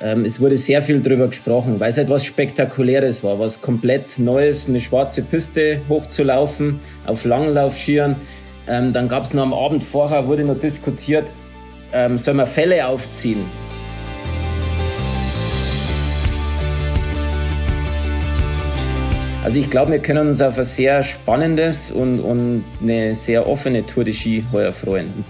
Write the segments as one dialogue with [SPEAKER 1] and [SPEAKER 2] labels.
[SPEAKER 1] ähm, es wurde sehr viel darüber gesprochen, weil es etwas Spektakuläres war, was komplett Neues, eine schwarze Piste hochzulaufen auf Langlaufskiern. Ähm, dann gab es noch am Abend vorher, wurde noch diskutiert, ähm, soll man Fälle aufziehen. Also ich glaube, wir können uns auf ein sehr spannendes und, und eine sehr offene Tour de Ski heuer freuen.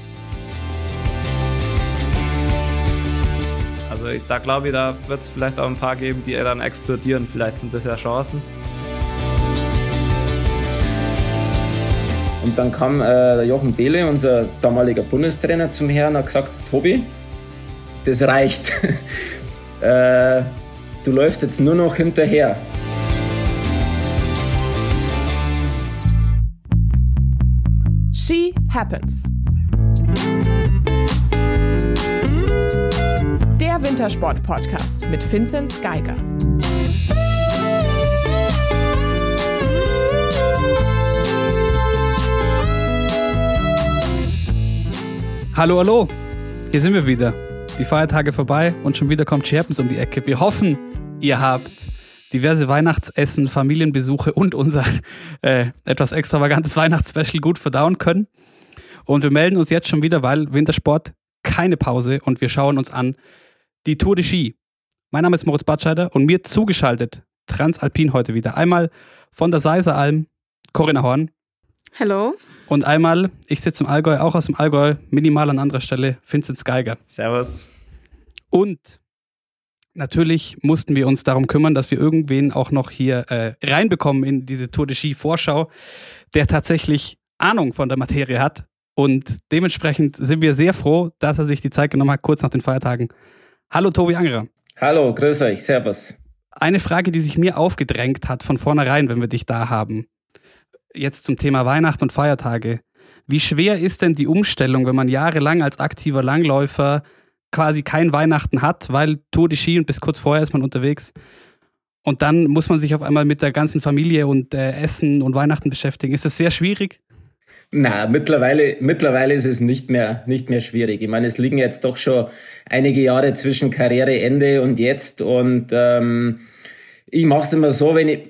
[SPEAKER 2] Da glaube ich, da wird es vielleicht auch ein paar geben, die dann explodieren. Vielleicht sind das ja Chancen.
[SPEAKER 1] Und dann kam äh, Jochen Behle, unser damaliger Bundestrainer, zum Herrn und hat gesagt, Tobi, das reicht. äh, du läufst jetzt nur noch hinterher.
[SPEAKER 3] She Happens. Der Wintersport-Podcast mit Vinzenz Geiger.
[SPEAKER 4] Hallo, hallo. Hier sind wir wieder. Die Feiertage vorbei und schon wieder kommt She Happens um die Ecke. Wir hoffen, ihr habt diverse Weihnachtsessen, Familienbesuche und unser äh, etwas extravagantes Weihnachtsspecial gut verdauen können. Und wir melden uns jetzt schon wieder, weil Wintersport keine Pause und wir schauen uns an die Tour de Ski. Mein Name ist Moritz Batscheider und mir zugeschaltet Transalpin heute wieder. Einmal von der Seiseralm Corinna Horn.
[SPEAKER 5] Hallo.
[SPEAKER 4] Und einmal, ich sitze im Allgäu, auch aus dem Allgäu, minimal an anderer Stelle, Vincent Geiger.
[SPEAKER 2] Servus.
[SPEAKER 4] Und natürlich mussten wir uns darum kümmern, dass wir irgendwen auch noch hier äh, reinbekommen in diese Tour de Ski Vorschau, der tatsächlich Ahnung von der Materie hat. Und dementsprechend sind wir sehr froh, dass er sich die Zeit genommen hat, kurz nach den Feiertagen. Hallo Tobi Angerer.
[SPEAKER 1] Hallo, grüß euch, servus.
[SPEAKER 4] Eine Frage, die sich mir aufgedrängt hat von vornherein, wenn wir dich da haben. Jetzt zum Thema Weihnachten und Feiertage. Wie schwer ist denn die Umstellung, wenn man jahrelang als aktiver Langläufer quasi kein Weihnachten hat, weil Tour de Ski und bis kurz vorher ist man unterwegs. Und dann muss man sich auf einmal mit der ganzen Familie und äh, Essen und Weihnachten beschäftigen. Ist das sehr schwierig?
[SPEAKER 1] Na, mittlerweile, mittlerweile ist es nicht mehr, nicht mehr schwierig. Ich meine, es liegen jetzt doch schon einige Jahre zwischen Karriereende und jetzt und ähm, ich mache es immer so, wenn ich,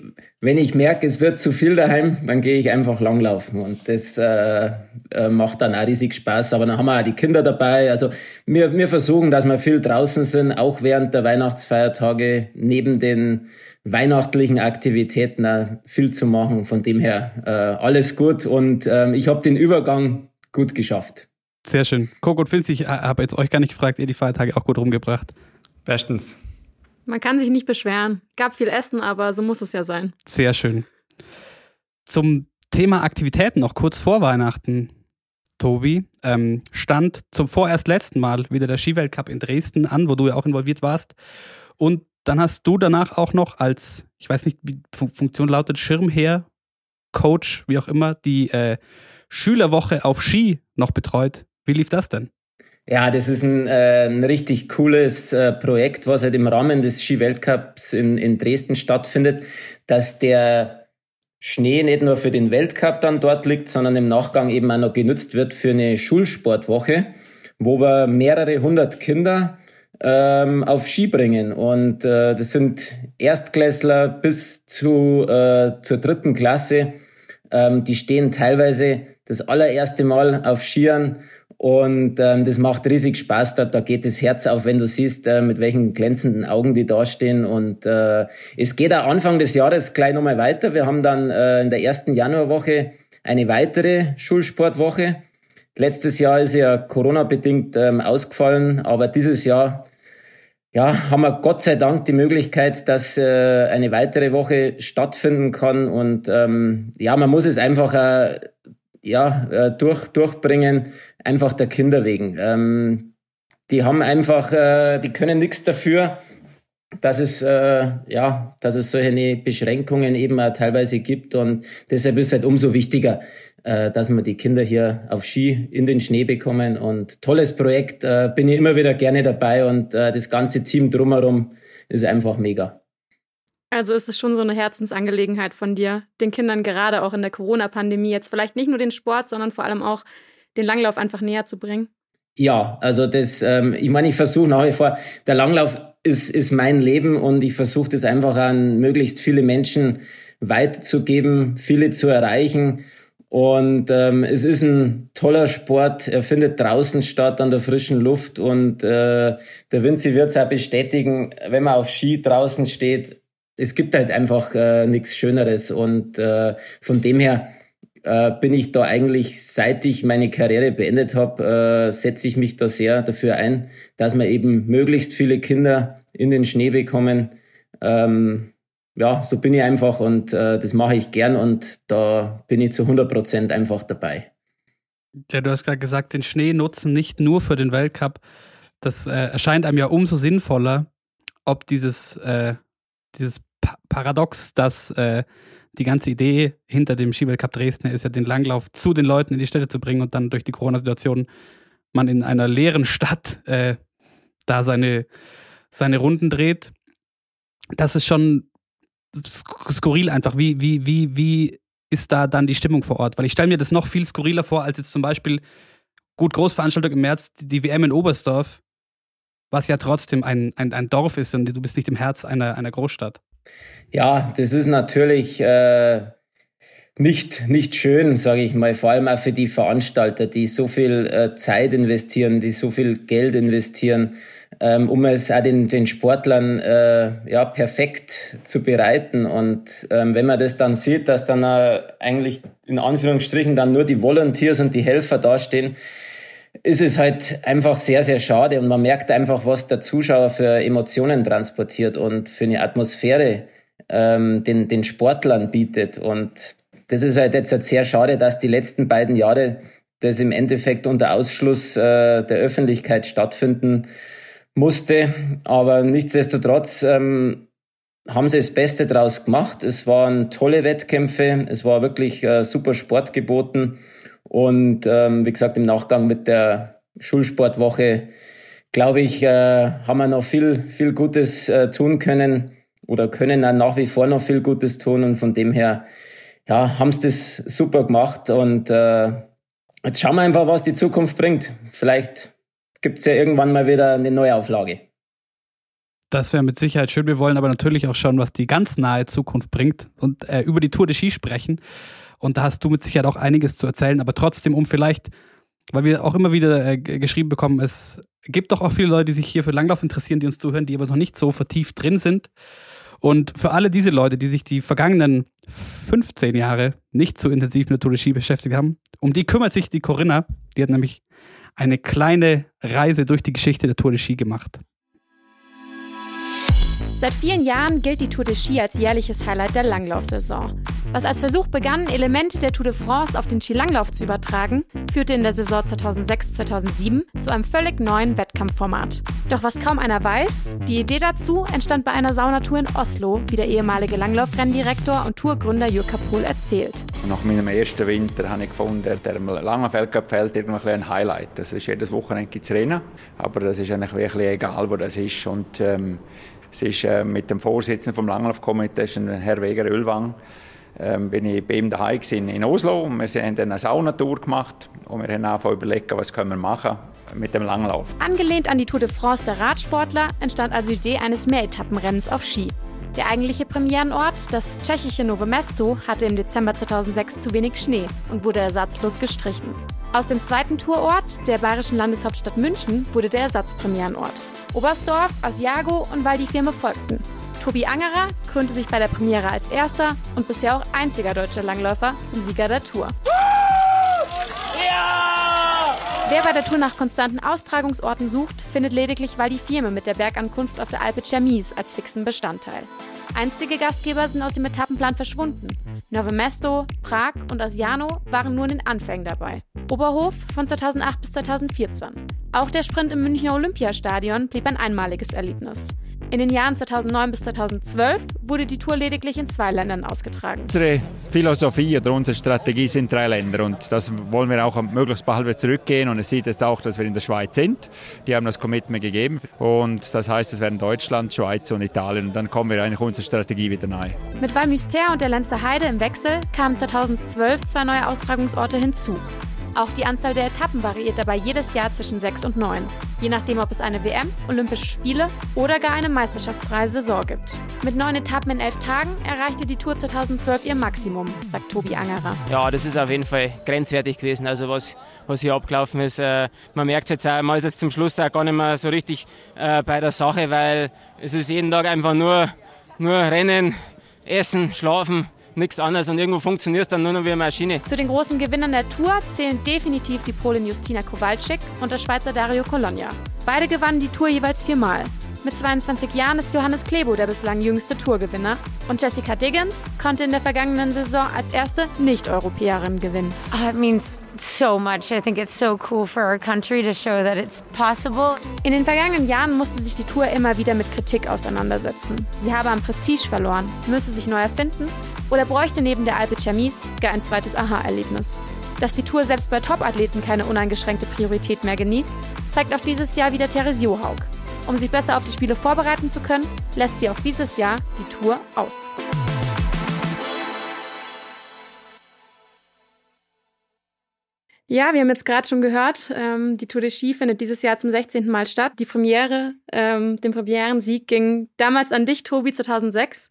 [SPEAKER 1] wenn ich merke, es wird zu viel daheim, dann gehe ich einfach langlaufen und das äh, äh, macht dann auch riesig Spaß. Aber dann haben wir auch die Kinder dabei. Also wir, wir versuchen, dass wir viel draußen sind, auch während der Weihnachtsfeiertage neben den weihnachtlichen Aktivitäten auch viel zu machen. Von dem her äh, alles gut und ähm, ich habe den Übergang gut geschafft.
[SPEAKER 4] Sehr schön. Coco und Vince, ich habe jetzt euch gar nicht gefragt, ihr die Feiertage auch gut rumgebracht.
[SPEAKER 2] Bestens.
[SPEAKER 5] Man kann sich nicht beschweren. Gab viel Essen, aber so muss es ja sein.
[SPEAKER 4] Sehr schön. Zum Thema Aktivitäten noch kurz vor Weihnachten. Tobi, ähm, stand zum vorerst letzten Mal wieder der Skiweltcup in Dresden an, wo du ja auch involviert warst. Und dann hast du danach auch noch als, ich weiß nicht, wie Funktion lautet, Schirmherr, Coach, wie auch immer, die äh, Schülerwoche auf Ski noch betreut. Wie lief das denn?
[SPEAKER 1] Ja, das ist ein, äh, ein richtig cooles äh, Projekt, was halt im Rahmen des Ski-Weltcups in, in Dresden stattfindet, dass der Schnee nicht nur für den Weltcup dann dort liegt, sondern im Nachgang eben auch noch genutzt wird für eine Schulsportwoche, wo wir mehrere hundert Kinder ähm, auf Ski bringen. Und äh, das sind Erstklässler bis zu, äh, zur dritten Klasse. Ähm, die stehen teilweise das allererste Mal auf Skiern und ähm, das macht riesig Spaß dort. Da geht das Herz auf, wenn du siehst, äh, mit welchen glänzenden Augen die da stehen. Und äh, es geht auch Anfang des Jahres gleich nochmal weiter. Wir haben dann äh, in der ersten Januarwoche eine weitere Schulsportwoche. Letztes Jahr ist ja Corona-bedingt ähm, ausgefallen, aber dieses Jahr ja, haben wir Gott sei Dank die Möglichkeit, dass äh, eine weitere Woche stattfinden kann. Und ähm, ja, man muss es einfach äh, ja, äh, durch, durchbringen, einfach der Kinder wegen. Ähm, die haben einfach, äh, die können nichts dafür, dass es, äh, ja, dass es solche Beschränkungen eben auch teilweise gibt. Und deshalb ist es halt umso wichtiger, äh, dass wir die Kinder hier auf Ski in den Schnee bekommen. Und tolles Projekt, äh, bin ich immer wieder gerne dabei und äh, das ganze Team drumherum ist einfach mega.
[SPEAKER 5] Also ist es schon so eine Herzensangelegenheit von dir, den Kindern gerade auch in der Corona-Pandemie jetzt vielleicht nicht nur den Sport, sondern vor allem auch den Langlauf einfach näher zu bringen?
[SPEAKER 1] Ja, also das, ähm, ich meine, ich versuche nach wie vor, der Langlauf ist, ist mein Leben und ich versuche das einfach an möglichst viele Menschen weiterzugeben, viele zu erreichen. Und ähm, es ist ein toller Sport. Er findet draußen statt, an der frischen Luft. Und äh, der Vinci wird es auch bestätigen, wenn man auf Ski draußen steht. Es gibt halt einfach äh, nichts Schöneres. Und äh, von dem her äh, bin ich da eigentlich, seit ich meine Karriere beendet habe, äh, setze ich mich da sehr dafür ein, dass wir eben möglichst viele Kinder in den Schnee bekommen. Ähm, ja, so bin ich einfach und äh, das mache ich gern und da bin ich zu 100 Prozent einfach dabei.
[SPEAKER 4] Ja, du hast gerade gesagt, den Schnee nutzen nicht nur für den Weltcup. Das äh, erscheint einem ja umso sinnvoller, ob dieses, äh, dieses pa Paradox, dass äh, die ganze Idee hinter dem Skiweltcup Dresden ist ja, den Langlauf zu den Leuten in die Städte zu bringen und dann durch die Corona-Situation man in einer leeren Stadt äh, da seine, seine Runden dreht. Das ist schon skurril einfach. Wie, wie, wie, wie ist da dann die Stimmung vor Ort? Weil ich stelle mir das noch viel skurriler vor, als jetzt zum Beispiel gut Großveranstaltung im März, die WM in Oberstdorf, was ja trotzdem ein, ein, ein Dorf ist und du bist nicht im Herz einer, einer Großstadt.
[SPEAKER 1] Ja, das ist natürlich äh, nicht, nicht schön, sage ich mal, vor allem auch für die Veranstalter, die so viel äh, Zeit investieren, die so viel Geld investieren, ähm, um es auch den, den Sportlern äh, ja, perfekt zu bereiten. Und ähm, wenn man das dann sieht, dass dann äh, eigentlich in Anführungsstrichen dann nur die Volunteers und die Helfer dastehen, ist es halt einfach sehr, sehr schade und man merkt einfach, was der Zuschauer für Emotionen transportiert und für eine Atmosphäre ähm, den, den Sportlern bietet. Und das ist halt jetzt halt sehr schade, dass die letzten beiden Jahre das im Endeffekt unter Ausschluss äh, der Öffentlichkeit stattfinden musste. Aber nichtsdestotrotz ähm, haben sie das Beste draus gemacht. Es waren tolle Wettkämpfe, es war wirklich äh, super Sport geboten. Und ähm, wie gesagt, im Nachgang mit der Schulsportwoche, glaube ich, äh, haben wir noch viel, viel Gutes äh, tun können oder können dann nach wie vor noch viel Gutes tun. Und von dem her, ja, haben sie das super gemacht. Und äh, jetzt schauen wir einfach, was die Zukunft bringt. Vielleicht gibt es ja irgendwann mal wieder eine Neuauflage.
[SPEAKER 4] Das wäre mit Sicherheit schön. Wir wollen aber natürlich auch schauen, was die ganz nahe Zukunft bringt und äh, über die Tour de Ski sprechen. Und da hast du mit Sicherheit auch einiges zu erzählen, aber trotzdem, um vielleicht, weil wir auch immer wieder äh, geschrieben bekommen, es gibt doch auch viele Leute, die sich hier für Langlauf interessieren, die uns zuhören, die aber noch nicht so vertieft drin sind. Und für alle diese Leute, die sich die vergangenen 15 Jahre nicht so intensiv mit Tour de Ski beschäftigt haben, um die kümmert sich die Corinna. Die hat nämlich eine kleine Reise durch die Geschichte der Tour de Ski gemacht.
[SPEAKER 5] Seit vielen Jahren gilt die Tour de Ski als jährliches Highlight der Langlaufsaison. Was als Versuch begann, Elemente der Tour de France auf den Skilanglauf zu übertragen, führte in der Saison 2006-2007 zu einem völlig neuen Wettkampfformat. Doch was kaum einer weiß, die Idee dazu entstand bei einer Saunatour in Oslo, wie der ehemalige Langlaufrenndirektor und Tourgründer Jürgen Pohl erzählt.
[SPEAKER 6] Nach meinem ersten Winter habe ich gefunden, der Langlaufweltcup fällt irgendwie ein Highlight. Das ist jedes Wochenende gibt's Rennen, aber das ist eigentlich wirklich egal, wo das ist. Und ähm, es ist äh, mit dem Vorsitzenden vom Langlaufkomitee, Herr Weger Ölwang, ähm, bin ich bei ihm daheim in Oslo. Wir haben dann eine Saunatour gemacht und wir haben angefangen überlegt, was können wir machen mit dem Langlauf.
[SPEAKER 5] Angelehnt an die Tour de France der Radsportler entstand also die Idee eines Mehretappenrennens auf Ski. Der eigentliche Premierenort, das tschechische Novo Mesto, hatte im Dezember 2006 zu wenig Schnee und wurde ersatzlos gestrichen. Aus dem zweiten Tourort, der bayerischen Landeshauptstadt München, wurde der Ersatzpremierenort. Oberstdorf, Asiago und Val di Fiemme folgten. Tobi Angerer krönte sich bei der Premiere als erster und bisher auch einziger deutscher Langläufer zum Sieger der Tour. Wer bei der Tour nach konstanten Austragungsorten sucht, findet lediglich Val di Fiemme mit der Bergankunft auf der Alpe Cermis als fixen Bestandteil. Einstige Gastgeber sind aus dem Etappenplan verschwunden. Nove Mesto, Prag und Asiano waren nur in den Anfängen dabei. Oberhof von 2008 bis 2014. Auch der Sprint im Münchner Olympiastadion blieb ein einmaliges Erlebnis. In den Jahren 2009 bis 2012 wurde die Tour lediglich in zwei Ländern ausgetragen.
[SPEAKER 6] Unsere Philosophie oder unsere Strategie sind drei Länder und das wollen wir auch möglichst bald wieder zurückgehen und es sieht jetzt auch, dass wir in der Schweiz sind. Die haben das Commitment gegeben und das heißt, es werden Deutschland, Schweiz und Italien und dann kommen wir eigentlich unserer Strategie wieder nahe.
[SPEAKER 5] Mit Val Müster und der Lenzer Heide im Wechsel kamen 2012 zwei neue Austragungsorte hinzu. Auch die Anzahl der Etappen variiert dabei jedes Jahr zwischen 6 und 9, je nachdem, ob es eine WM, Olympische Spiele oder gar eine meisterschaftsfreie Saison gibt. Mit neun Etappen in elf Tagen erreichte die Tour 2012 ihr Maximum, sagt Tobi Angerer.
[SPEAKER 7] Ja, das ist auf jeden Fall grenzwertig gewesen, also was, was hier abgelaufen ist. Äh, man merkt jetzt auch, man ist jetzt zum Schluss auch gar nicht mehr so richtig äh, bei der Sache, weil es ist jeden Tag einfach nur, nur Rennen, Essen, Schlafen nichts anderes und irgendwo funktioniert es dann nur noch wie eine Maschine.
[SPEAKER 5] Zu den großen Gewinnern der Tour zählen definitiv die Polin Justina Kowalczyk und der Schweizer Dario Colonia. Beide gewannen die Tour jeweils viermal. Mit 22 Jahren ist Johannes Klebo der bislang jüngste Tourgewinner und Jessica Diggins konnte in der vergangenen Saison als erste Nicht-Europäerin gewinnen.
[SPEAKER 8] It means so much. I think it's so cool for our country to show that it's possible.
[SPEAKER 5] In den vergangenen Jahren musste sich die Tour immer wieder mit Kritik auseinandersetzen. Sie habe am Prestige verloren, müsse sich neu erfinden oder bräuchte neben der Alpe Chamis gar ein zweites Aha-Erlebnis. Dass die Tour selbst bei Top-Athleten keine uneingeschränkte Priorität mehr genießt, zeigt auch dieses Jahr wieder Therese Johaug. Um sich besser auf die Spiele vorbereiten zu können, lässt sie auch dieses Jahr die Tour aus. Ja, wir haben jetzt gerade schon gehört, ähm, die Tour de Ski findet dieses Jahr zum 16. Mal statt. Die Premiere, ähm, den Premierensieg ging damals an dich, Tobi, 2006.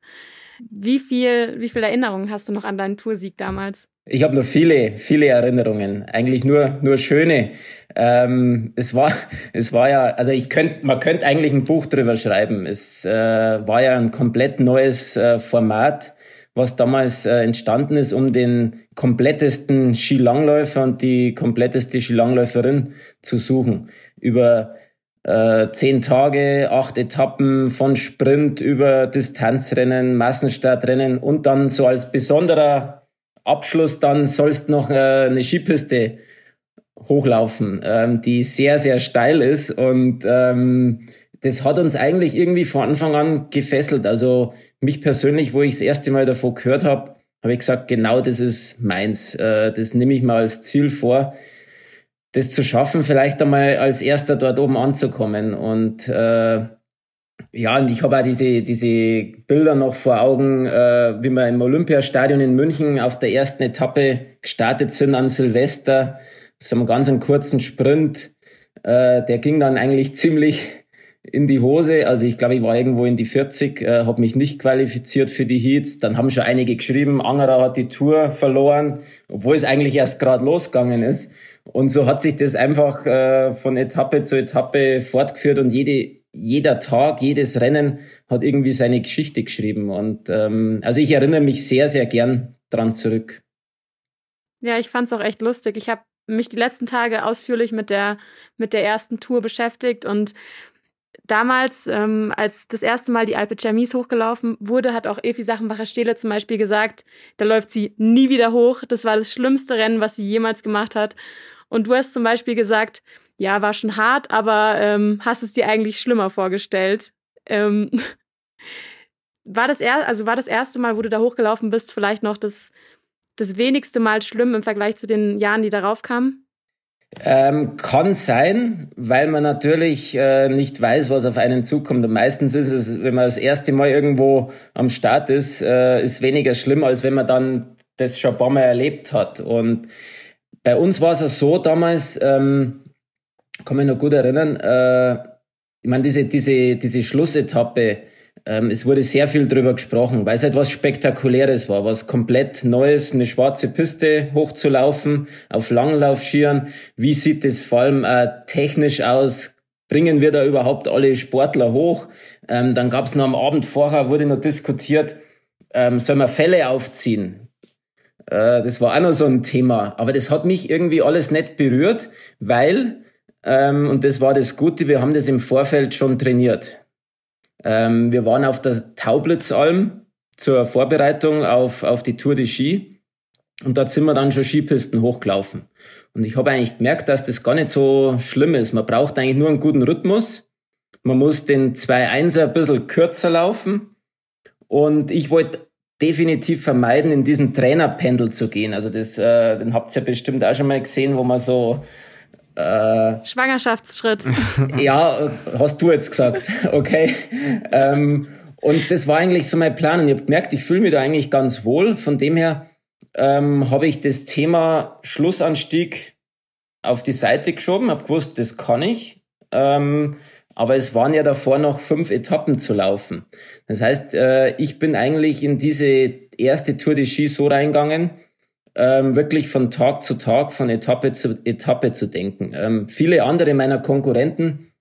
[SPEAKER 5] Wie viel, wie viel Erinnerungen hast du noch an deinen Toursieg damals?
[SPEAKER 1] Ich habe noch viele, viele Erinnerungen. Eigentlich nur, nur schöne. Ähm, es war, es war ja, also ich könnte, man könnte eigentlich ein Buch drüber schreiben. Es äh, war ja ein komplett neues äh, Format, was damals äh, entstanden ist, um den komplettesten Skilangläufer und die kompletteste Skilangläuferin zu suchen. Über äh, zehn Tage, acht Etappen von Sprint über Distanzrennen, Massenstartrennen und dann so als besonderer Abschluss dann sollst noch äh, eine Skipiste hochlaufen, ähm, die sehr, sehr steil ist. Und ähm, das hat uns eigentlich irgendwie von Anfang an gefesselt. Also mich persönlich, wo ich das erste Mal davon gehört habe, habe ich gesagt, genau das ist meins. Äh, das nehme ich mal als Ziel vor, das zu schaffen, vielleicht einmal als erster dort oben anzukommen. Und äh, ja, und ich habe auch diese, diese Bilder noch vor Augen, äh, wie wir im Olympiastadion in München auf der ersten Etappe gestartet sind an Silvester. So einen ganz kurzen Sprint. Äh, der ging dann eigentlich ziemlich in die Hose. Also ich glaube, ich war irgendwo in die 40, äh, habe mich nicht qualifiziert für die Heats. Dann haben schon einige geschrieben, Angerer hat die Tour verloren, obwohl es eigentlich erst gerade losgegangen ist. Und so hat sich das einfach äh, von Etappe zu Etappe fortgeführt und jede jeder Tag, jedes Rennen hat irgendwie seine Geschichte geschrieben. Und ähm, also ich erinnere mich sehr, sehr gern dran zurück.
[SPEAKER 5] Ja, ich fand es auch echt lustig. Ich habe mich die letzten Tage ausführlich mit der, mit der ersten Tour beschäftigt und damals, ähm, als das erste Mal die Alpe Chamis hochgelaufen wurde, hat auch Evi Sachenbacher Stehle zum Beispiel gesagt, da läuft sie nie wieder hoch. Das war das schlimmste Rennen, was sie jemals gemacht hat. Und du hast zum Beispiel gesagt, ja, war schon hart, aber ähm, hast es dir eigentlich schlimmer vorgestellt? Ähm, war das er also war das erste Mal, wo du da hochgelaufen bist, vielleicht noch das, das wenigste Mal schlimm im Vergleich zu den Jahren, die darauf kamen?
[SPEAKER 1] Ähm, kann sein, weil man natürlich äh, nicht weiß, was auf einen zukommt. Und meistens ist es, wenn man das erste Mal irgendwo am Start ist, äh, ist weniger schlimm, als wenn man dann das schon ein paar Mal erlebt hat. Und bei uns war es ja so damals, ähm, kann mich noch gut erinnern, äh, ich meine, diese, diese, diese Schlussetappe, ähm, es wurde sehr viel drüber gesprochen, weil es etwas Spektakuläres war, was komplett Neues, eine schwarze Piste hochzulaufen, auf Langlaufskiern. Wie sieht das vor allem äh, technisch aus? Bringen wir da überhaupt alle Sportler hoch? Ähm, dann gab es noch am Abend vorher, wurde noch diskutiert, ähm, soll man Fälle aufziehen? Äh, das war auch noch so ein Thema. Aber das hat mich irgendwie alles nicht berührt, weil ähm, und das war das Gute, wir haben das im Vorfeld schon trainiert. Ähm, wir waren auf der Taublitzalm zur Vorbereitung auf, auf die Tour de Ski und dort sind wir dann schon Skipisten hochgelaufen. Und ich habe eigentlich gemerkt, dass das gar nicht so schlimm ist. Man braucht eigentlich nur einen guten Rhythmus. Man muss den 2-1er ein bisschen kürzer laufen. Und ich wollte definitiv vermeiden, in diesen Trainerpendel zu gehen. Also das, äh, den habt ihr ja bestimmt auch schon mal gesehen, wo man so
[SPEAKER 5] äh, Schwangerschaftsschritt.
[SPEAKER 1] ja, hast du jetzt gesagt. Okay. Ähm, und das war eigentlich so mein Plan. Und ich habe gemerkt, ich fühle mich da eigentlich ganz wohl. Von dem her ähm, habe ich das Thema Schlussanstieg auf die Seite geschoben, habe gewusst, das kann ich. Ähm, aber es waren ja davor noch fünf Etappen zu laufen. Das heißt, äh, ich bin eigentlich in diese erste Tour de Ski so reingegangen, ähm, wirklich von Tag zu Tag, von Etappe zu Etappe zu denken. Ähm, viele andere meiner Konkurrenten,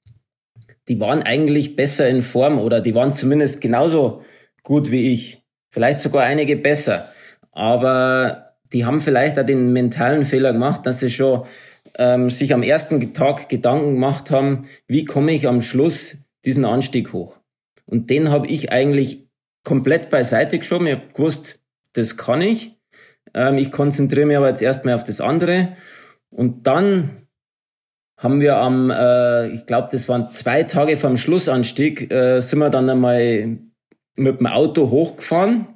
[SPEAKER 1] die waren eigentlich besser in Form oder die waren zumindest genauso gut wie ich. Vielleicht sogar einige besser. Aber die haben vielleicht auch den mentalen Fehler gemacht, dass sie schon ähm, sich am ersten Tag Gedanken gemacht haben, wie komme ich am Schluss diesen Anstieg hoch. Und den habe ich eigentlich komplett beiseite geschoben. Ich habe gewusst, das kann ich. Ähm, ich konzentriere mich aber jetzt erstmal auf das andere. Und dann haben wir am, äh, ich glaube, das waren zwei Tage vom Schlussanstieg, äh, sind wir dann einmal mit dem Auto hochgefahren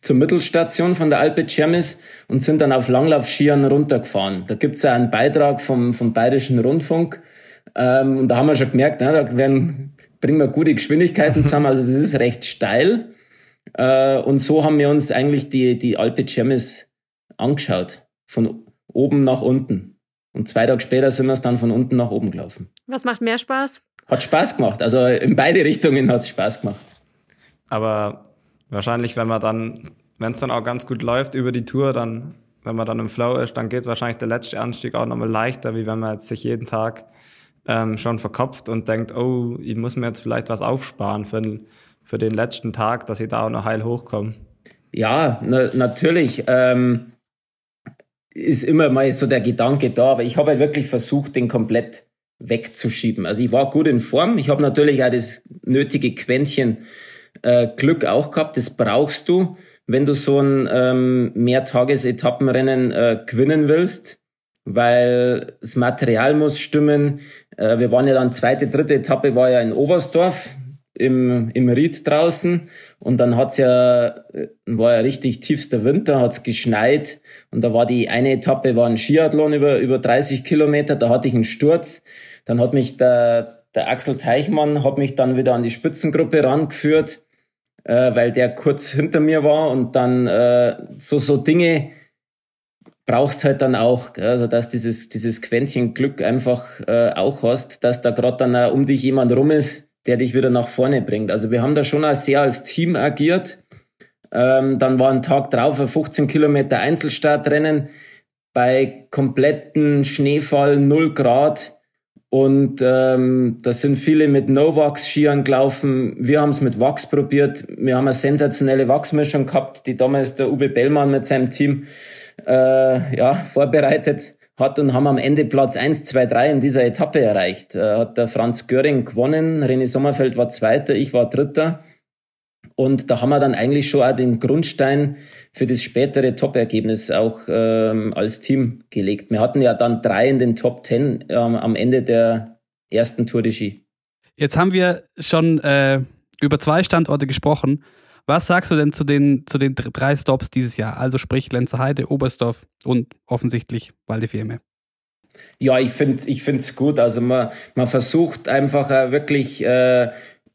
[SPEAKER 1] zur Mittelstation von der Alpe Cermis und sind dann auf Langlaufskiern runtergefahren. Da gibt's ja einen Beitrag vom, vom Bayerischen Rundfunk. Ähm, und da haben wir schon gemerkt, na, da werden, bringen wir gute Geschwindigkeiten zusammen. Also das ist recht steil. Äh, und so haben wir uns eigentlich die, die Alpe Cermis angeschaut. Von oben nach unten. Und zwei Tage später sind wir es dann von unten nach oben gelaufen.
[SPEAKER 5] Was macht mehr Spaß?
[SPEAKER 1] Hat Spaß gemacht. Also in beide Richtungen hat es Spaß gemacht.
[SPEAKER 2] Aber wahrscheinlich, wenn man dann, wenn es dann auch ganz gut läuft über die Tour, dann, wenn man dann im Flow ist, dann geht es wahrscheinlich der letzte Anstieg auch nochmal leichter, wie wenn man jetzt sich jeden Tag ähm, schon verkopft und denkt, oh, ich muss mir jetzt vielleicht was aufsparen für den, für den letzten Tag, dass ich da auch noch heil hochkomme.
[SPEAKER 1] Ja, na, natürlich. Ähm, ist immer mal so der Gedanke da, aber ich habe halt wirklich versucht, den komplett wegzuschieben. Also ich war gut in Form. Ich habe natürlich auch das nötige Quäntchen äh, Glück auch gehabt. Das brauchst du, wenn du so ein ähm, Mehrtagesetappenrennen äh, gewinnen willst, weil das Material muss stimmen. Äh, wir waren ja dann zweite, dritte Etappe war ja in Oberstdorf im, im Ried draußen. Und dann hat's ja, äh, war ja richtig tiefster Winter, hat's geschneit. Und da war die eine Etappe, war ein Skiathlon über, über 30 Kilometer, da hatte ich einen Sturz, dann hat mich der, der Axel Teichmann hat mich dann wieder an die Spitzengruppe rangeführt, äh, weil der kurz hinter mir war. Und dann äh, so, so Dinge brauchst halt dann auch, also dass dieses, dieses Quäntchen Glück einfach äh, auch hast, dass da gerade dann auch um dich jemand rum ist, der dich wieder nach vorne bringt. Also wir haben da schon auch sehr als Team agiert. Ähm, dann war ein Tag drauf ein 15 Kilometer Einzelstartrennen bei kompletten Schneefall, 0 Grad. Und ähm, da sind viele mit No-Wax-Skiern gelaufen. Wir haben es mit Wachs probiert. Wir haben eine sensationelle Wachsmischung gehabt, die damals der Uwe Bellmann mit seinem Team äh, ja, vorbereitet hat und haben am Ende Platz 1, 2, 3 in dieser Etappe erreicht. Äh, hat der Franz Göring gewonnen, René Sommerfeld war Zweiter, ich war Dritter. Und da haben wir dann eigentlich schon auch den Grundstein für das spätere Top-Ergebnis auch ähm, als Team gelegt. Wir hatten ja dann drei in den Top Ten ähm, am Ende der ersten Tour de Ski.
[SPEAKER 4] Jetzt haben wir schon äh, über zwei Standorte gesprochen. Was sagst du denn zu den, zu den drei Stops dieses Jahr? Also sprich Lenzerheide, Oberstdorf und offensichtlich Fiemme.
[SPEAKER 1] Ja, ich finde es gut. Also man, man versucht einfach wirklich äh,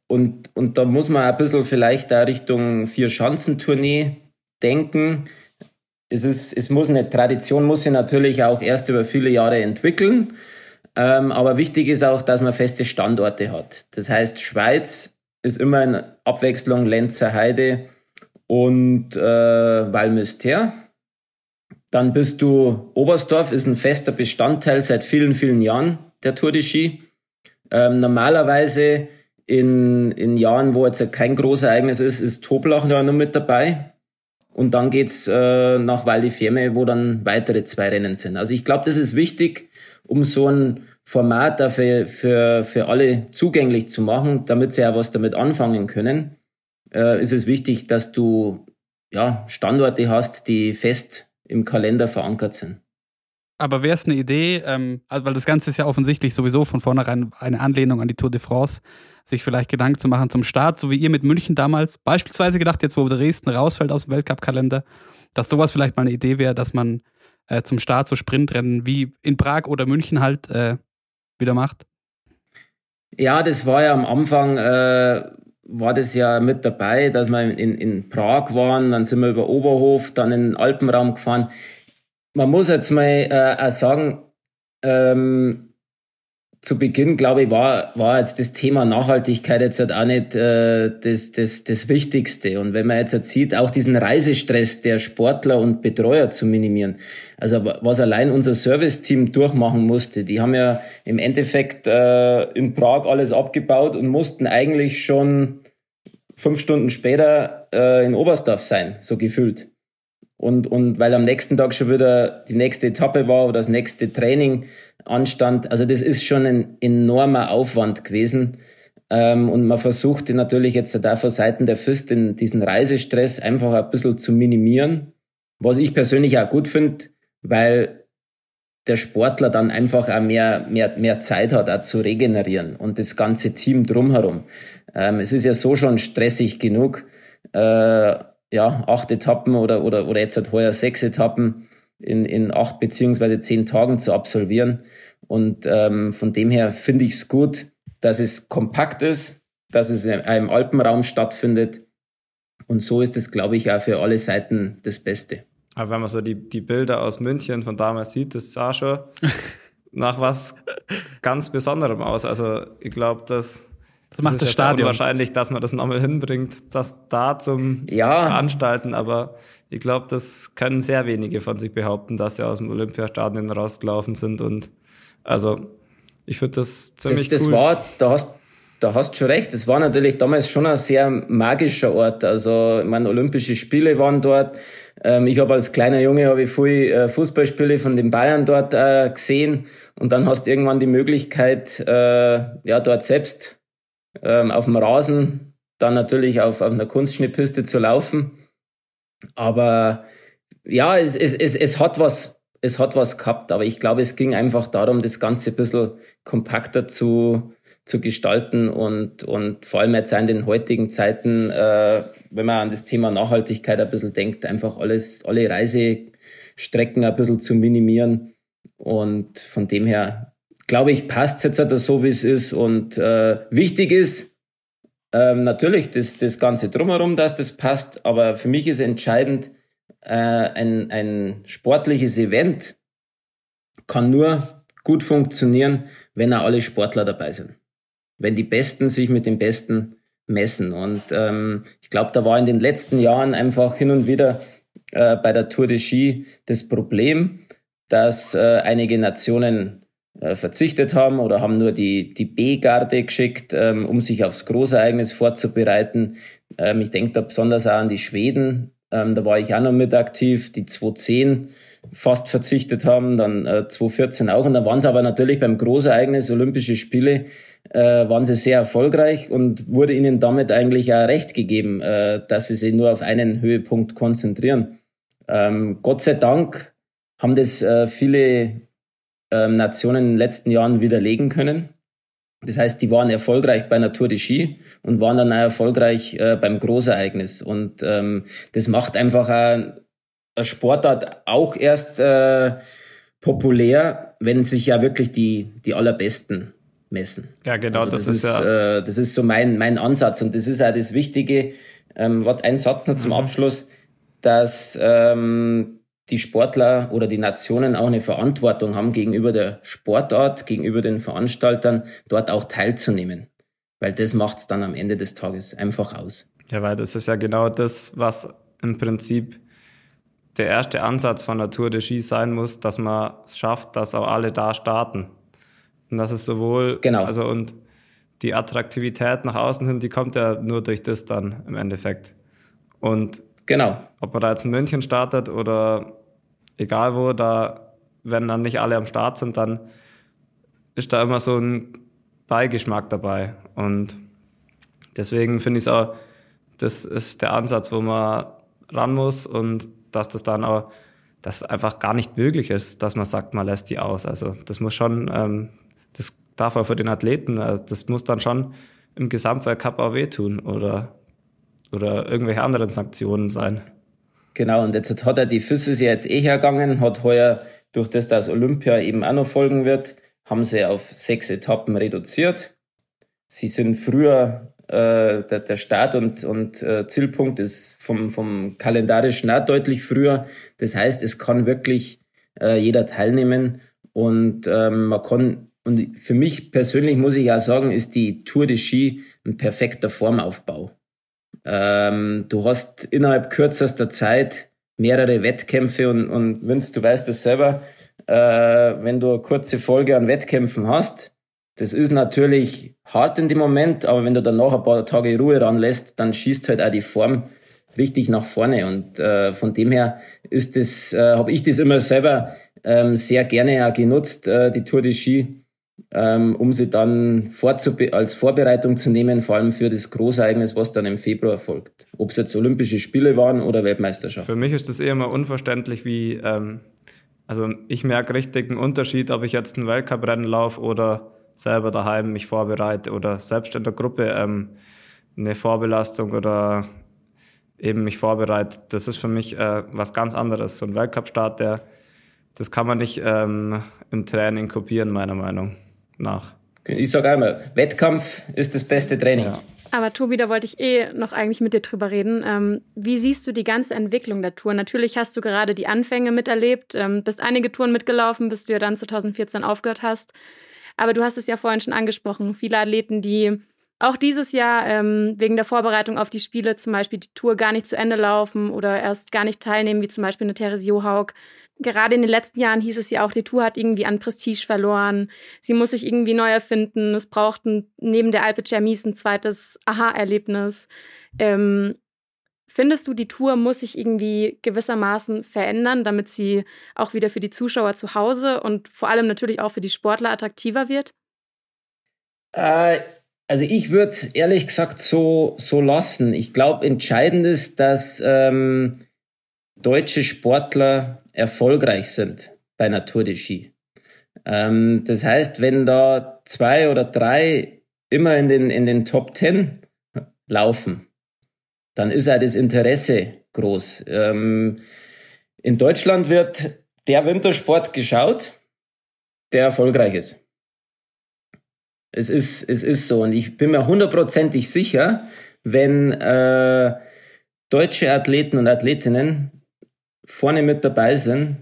[SPEAKER 1] und, und da muss man ein bisschen vielleicht da Richtung Vier-Schanzentournee denken. Es, ist, es muss eine Tradition, muss sich natürlich auch erst über viele Jahre entwickeln. Ähm, aber wichtig ist auch, dass man feste Standorte hat. Das heißt, Schweiz ist immer in Abwechslung Lenzer Heide und äh, Walmüster. Dann bist du Oberstdorf, ist ein fester Bestandteil seit vielen, vielen Jahren der Tour de Ski. Ähm, normalerweise in, in Jahren, wo jetzt kein großes Ereignis ist, ist Toblach noch mit dabei. Und dann geht's äh, nach Val di Fiemme, wo dann weitere zwei Rennen sind. Also ich glaube, das ist wichtig, um so ein Format dafür für, für alle zugänglich zu machen, damit sie ja was damit anfangen können, äh, ist es wichtig, dass du ja, Standorte hast, die fest im Kalender verankert sind.
[SPEAKER 4] Aber wäre es eine Idee, ähm, also weil das Ganze ist ja offensichtlich sowieso von vornherein eine Anlehnung an die Tour de France, sich vielleicht Gedanken zu machen zum Start, so wie ihr mit München damals beispielsweise gedacht, jetzt wo Dresden rausfällt aus dem Weltcup-Kalender, dass sowas vielleicht mal eine Idee wäre, dass man äh, zum Start so Sprintrennen wie in Prag oder München halt äh, wieder macht?
[SPEAKER 1] Ja, das war ja am Anfang, äh, war das ja mit dabei, dass wir in, in Prag waren, dann sind wir über Oberhof, dann in den Alpenraum gefahren. Man muss jetzt mal äh, auch sagen, ähm, zu Beginn, glaube ich, war, war jetzt das Thema Nachhaltigkeit jetzt halt auch nicht äh, das, das, das Wichtigste. Und wenn man jetzt halt sieht, auch diesen Reisestress der Sportler und Betreuer zu minimieren. Also was allein unser Serviceteam durchmachen musste, die haben ja im Endeffekt äh, in Prag alles abgebaut und mussten eigentlich schon fünf Stunden später äh, in Oberstdorf sein, so gefühlt. Und, und weil am nächsten Tag schon wieder die nächste Etappe war oder das nächste Training anstand. Also das ist schon ein enormer Aufwand gewesen. Ähm, und man versuchte natürlich jetzt da von Seiten der den, diesen Reisestress einfach ein bisschen zu minimieren. Was ich persönlich auch gut finde, weil der Sportler dann einfach auch mehr, mehr, mehr Zeit hat, auch zu regenerieren und das ganze Team drumherum. Ähm, es ist ja so schon stressig genug. Äh, ja, acht Etappen oder, oder, oder jetzt hat heuer sechs Etappen in, in acht beziehungsweise zehn Tagen zu absolvieren. Und ähm, von dem her finde ich es gut, dass es kompakt ist, dass es in einem Alpenraum stattfindet. Und so ist es, glaube ich, auch für alle Seiten das Beste.
[SPEAKER 2] Aber wenn man so die, die Bilder aus München von damals sieht, das sah schon nach was ganz Besonderem aus. Also ich glaube, dass
[SPEAKER 4] das macht das, das Stadion.
[SPEAKER 2] Wahrscheinlich, dass man das nochmal hinbringt, das da zum ja. Veranstalten. Aber ich glaube, das können sehr wenige von sich behaupten, dass sie aus dem Olympiastadion rausgelaufen sind. Und also, ich finde das ziemlich
[SPEAKER 1] das, das
[SPEAKER 2] cool.
[SPEAKER 1] War, da hast, da hast schon recht. Das war natürlich damals schon ein sehr magischer Ort. Also, ich meine, Olympische Spiele waren dort. Ähm, ich habe als kleiner Junge habe ich viel äh, Fußballspiele von den Bayern dort äh, gesehen. Und dann hast du irgendwann die Möglichkeit, äh, ja, dort selbst ähm, auf dem Rasen, dann natürlich auf, auf einer Kunstschnittpiste zu laufen. Aber ja, es, es, es, es hat was, es hat was gehabt, aber ich glaube, es ging einfach darum, das Ganze ein bisschen kompakter zu, zu gestalten und, und vor allem jetzt in den heutigen Zeiten, äh, wenn man an das Thema Nachhaltigkeit ein bisschen denkt, einfach alles, alle Reisestrecken ein bisschen zu minimieren. Und von dem her glaube ich, passt jetzt halt so, wie es ist. Und äh, wichtig ist ähm, natürlich das, das Ganze drumherum, dass das passt. Aber für mich ist entscheidend, äh, ein, ein sportliches Event kann nur gut funktionieren, wenn auch alle Sportler dabei sind. Wenn die Besten sich mit den Besten messen. Und ähm, ich glaube, da war in den letzten Jahren einfach hin und wieder äh, bei der Tour de Ski das Problem, dass äh, einige Nationen verzichtet haben oder haben nur die, die B-Garde geschickt, ähm, um sich aufs Großereignis vorzubereiten. Ähm, ich denke da besonders auch an die Schweden. Ähm, da war ich auch noch mit aktiv, die 2010 fast verzichtet haben, dann äh, 2014 auch. Und da waren sie aber natürlich beim Großereignis Olympische Spiele, äh, waren sie sehr erfolgreich und wurde ihnen damit eigentlich auch recht gegeben, äh, dass sie sich nur auf einen Höhepunkt konzentrieren. Gott sei Dank haben das äh, viele ähm, Nationen in den letzten Jahren widerlegen können. Das heißt, die waren erfolgreich bei Natur de Ski und waren dann auch erfolgreich äh, beim Großereignis. Und ähm, das macht einfach eine Sportart auch erst äh, populär, wenn sich ja wirklich die, die allerbesten messen.
[SPEAKER 2] Ja, genau,
[SPEAKER 1] also das, das, ist, ja. Äh, das ist so mein, mein Ansatz. Und das ist auch das Wichtige. Ähm, Warte, ein Satz noch zum mhm. Abschluss, dass ähm, die Sportler oder die Nationen auch eine Verantwortung haben gegenüber der Sportart, gegenüber den Veranstaltern, dort auch teilzunehmen. Weil das macht es dann am Ende des Tages einfach aus.
[SPEAKER 2] Ja, weil das ist ja genau das, was im Prinzip der erste Ansatz von der Tour de Ski sein muss, dass man es schafft, dass auch alle da starten. Und das ist sowohl,
[SPEAKER 1] genau.
[SPEAKER 2] also und die Attraktivität nach außen hin, die kommt ja nur durch das dann im Endeffekt. Und
[SPEAKER 1] Genau.
[SPEAKER 2] Ob man da jetzt in München startet oder egal wo, da, wenn dann nicht alle am Start sind, dann ist da immer so ein Beigeschmack dabei. Und deswegen finde ich es auch, das ist der Ansatz, wo man ran muss und dass das dann auch, dass einfach gar nicht möglich ist, dass man sagt, man lässt die aus. Also das muss schon, ähm, das darf auch für den Athleten, also das muss dann schon im Gesamtweltcup auch wehtun oder oder irgendwelche anderen Sanktionen sein.
[SPEAKER 1] Genau, und jetzt hat er die Füsse ja jetzt eh hergegangen, hat heuer durch das, dass Olympia eben auch noch folgen wird, haben sie auf sechs Etappen reduziert. Sie sind früher, äh, der, der Start und, und äh, Zielpunkt ist vom, vom kalendarischen auch deutlich früher. Das heißt, es kann wirklich äh, jeder teilnehmen. und ähm, man kann, und für mich persönlich muss ich auch sagen, ist die Tour de Ski ein perfekter Formaufbau. Ähm, du hast innerhalb kürzester Zeit mehrere Wettkämpfe und, und Vince, du weißt es selber, äh, wenn du eine kurze Folge an Wettkämpfen hast, das ist natürlich hart in dem Moment, aber wenn du dann noch ein paar Tage Ruhe ranlässt, dann schießt halt auch die Form richtig nach vorne. Und äh, von dem her ist das, äh, habe ich das immer selber ähm, sehr gerne auch genutzt, äh, die Tour de Ski, ähm, um sie dann als Vorbereitung zu nehmen, vor allem für das Großereignis, was dann im Februar folgt. Ob es jetzt Olympische Spiele waren oder Weltmeisterschaft.
[SPEAKER 2] Für mich ist das eher mal unverständlich, wie, ähm, also ich merke richtig einen Unterschied, ob ich jetzt ein Weltcuprennen laufe oder selber daheim mich vorbereite oder selbst in der Gruppe ähm, eine Vorbelastung oder eben mich vorbereite. Das ist für mich äh, was ganz anderes. So ein Weltcup-Start, der, das kann man nicht ähm, im Training kopieren, meiner Meinung nach.
[SPEAKER 1] Ich sage einmal, Wettkampf ist das beste Training. Ja.
[SPEAKER 5] Aber Tobi, da wollte ich eh noch eigentlich mit dir drüber reden. Ähm, wie siehst du die ganze Entwicklung der Tour? Natürlich hast du gerade die Anfänge miterlebt, ähm, bist einige Touren mitgelaufen, bis du ja dann 2014 aufgehört hast. Aber du hast es ja vorhin schon angesprochen. Viele Athleten, die auch dieses Jahr ähm, wegen der Vorbereitung auf die Spiele zum Beispiel die Tour gar nicht zu Ende laufen oder erst gar nicht teilnehmen, wie zum Beispiel eine Therese Johaug. Gerade in den letzten Jahren hieß es ja auch, die Tour hat irgendwie an Prestige verloren. Sie muss sich irgendwie neu erfinden. Es braucht ein, neben der Alpe Cermis ein zweites Aha-Erlebnis. Ähm, Findest du, die Tour muss sich irgendwie gewissermaßen verändern, damit sie auch wieder für die Zuschauer zu Hause und vor allem natürlich auch für die Sportler attraktiver wird?
[SPEAKER 1] Äh, also ich würde es ehrlich gesagt so, so lassen. Ich glaube, entscheidend ist, dass ähm, deutsche Sportler erfolgreich sind bei Tour de Ski. Ähm, das heißt, wenn da zwei oder drei immer in den, in den Top Ten laufen, dann ist auch das Interesse groß. Ähm, in Deutschland wird der Wintersport geschaut, der erfolgreich ist. Es ist, es ist so. Und ich bin mir hundertprozentig sicher, wenn äh, deutsche Athleten und Athletinnen vorne mit dabei sind,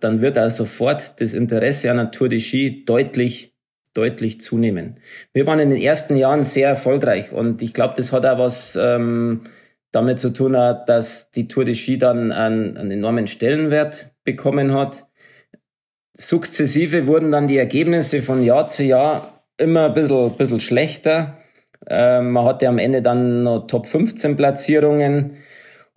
[SPEAKER 1] dann wird auch sofort das Interesse an Tour de Ski deutlich, deutlich zunehmen. Wir waren in den ersten Jahren sehr erfolgreich und ich glaube, das hat auch was ähm, damit zu tun dass die Tour de Ski dann einen, einen enormen Stellenwert bekommen hat. Sukzessive wurden dann die Ergebnisse von Jahr zu Jahr immer ein bisschen, bisschen schlechter. Ähm, man hatte am Ende dann noch Top 15 Platzierungen.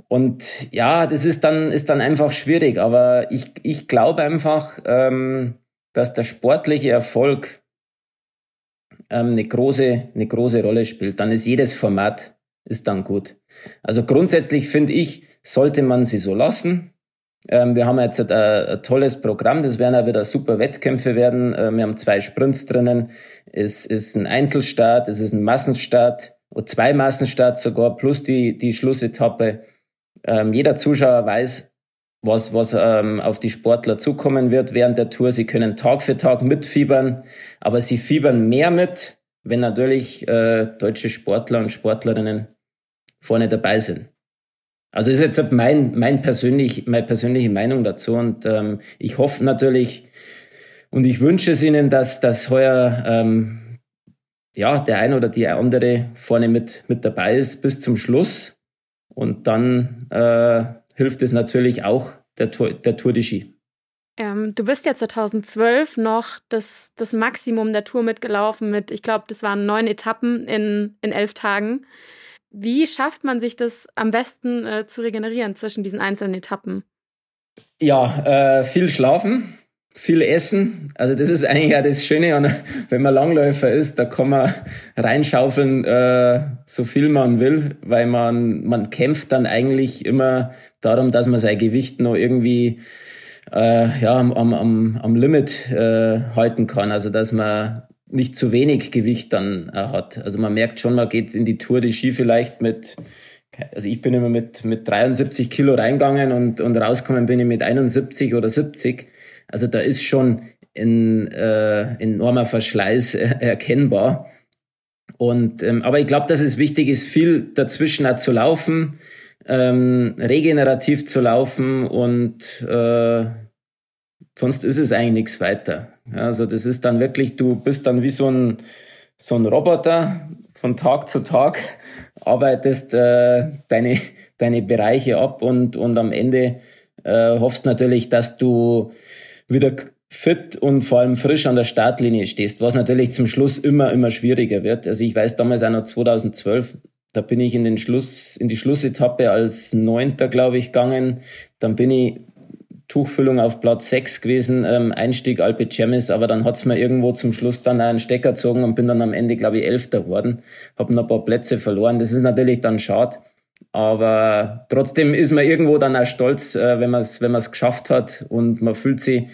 [SPEAKER 1] Und ja, das ist dann, ist dann einfach schwierig. Aber ich, ich glaube einfach, ähm, dass der sportliche Erfolg ähm, eine, große, eine große Rolle spielt. Dann ist jedes Format ist dann gut. Also grundsätzlich finde ich, sollte man sie so lassen. Ähm, wir haben jetzt ein, ein, tolles Programm, das werden auch wieder super Wettkämpfe werden. Ähm, wir haben zwei Sprints drinnen. Es ist ein Einzelstart, es ist ein Massenstart, oder zwei Massenstarts sogar, plus die, die Schlussetappe. Ähm, jeder Zuschauer weiß, was, was ähm, auf die Sportler zukommen wird während der Tour. Sie können Tag für Tag mitfiebern, aber sie fiebern mehr mit, wenn natürlich äh, deutsche Sportler und Sportlerinnen vorne dabei sind. Also ist jetzt mein, mein persönlich, meine persönliche Meinung dazu und ähm, ich hoffe natürlich und ich wünsche es Ihnen, dass, dass heuer ähm, ja, der eine oder die andere vorne mit, mit dabei ist bis zum Schluss und dann äh, hilft es natürlich auch der, Tour, der Tour de Ski.
[SPEAKER 5] Ähm, du bist ja 2012 noch das, das Maximum der Tour mitgelaufen mit, ich glaube, das waren neun Etappen in, in elf Tagen. Wie schafft man sich das am besten äh, zu regenerieren zwischen diesen einzelnen Etappen?
[SPEAKER 1] Ja, äh, viel schlafen, viel essen. Also das ist eigentlich ja das Schöne, und wenn man Langläufer ist, da kann man reinschaufeln, äh, so viel man will, weil man, man kämpft dann eigentlich immer darum, dass man sein Gewicht noch irgendwie äh, ja, am, am, am Limit äh, halten kann. Also dass man nicht zu wenig Gewicht dann hat. Also man merkt schon, man geht in die Tour de Ski vielleicht mit, also ich bin immer mit, mit 73 Kilo reingegangen und, und rausgekommen bin ich mit 71 oder 70. Also da ist schon ein äh, enormer Verschleiß äh, erkennbar. Und, ähm, aber ich glaube, dass es wichtig ist, viel dazwischen auch zu laufen, ähm, regenerativ zu laufen und äh, sonst ist es eigentlich nichts weiter. Also das ist dann wirklich, du bist dann wie so ein, so ein Roboter von Tag zu Tag, arbeitest äh, deine, deine Bereiche ab und, und am Ende äh, hoffst natürlich, dass du wieder fit und vor allem frisch an der Startlinie stehst, was natürlich zum Schluss immer, immer schwieriger wird. Also ich weiß damals auch noch 2012, da bin ich in den Schluss, in die Schlussetappe als Neunter, glaube ich, gegangen. Dann bin ich Tuchfüllung auf Platz 6 gewesen, ähm, Einstieg Alpe Chemis, aber dann hat's mir irgendwo zum Schluss dann einen Stecker gezogen und bin dann am Ende, glaube ich, Elfter geworden. Habe noch ein paar Plätze verloren. Das ist natürlich dann schade. Aber trotzdem ist man irgendwo dann auch stolz, äh, wenn man es wenn geschafft hat und man fühlt sich,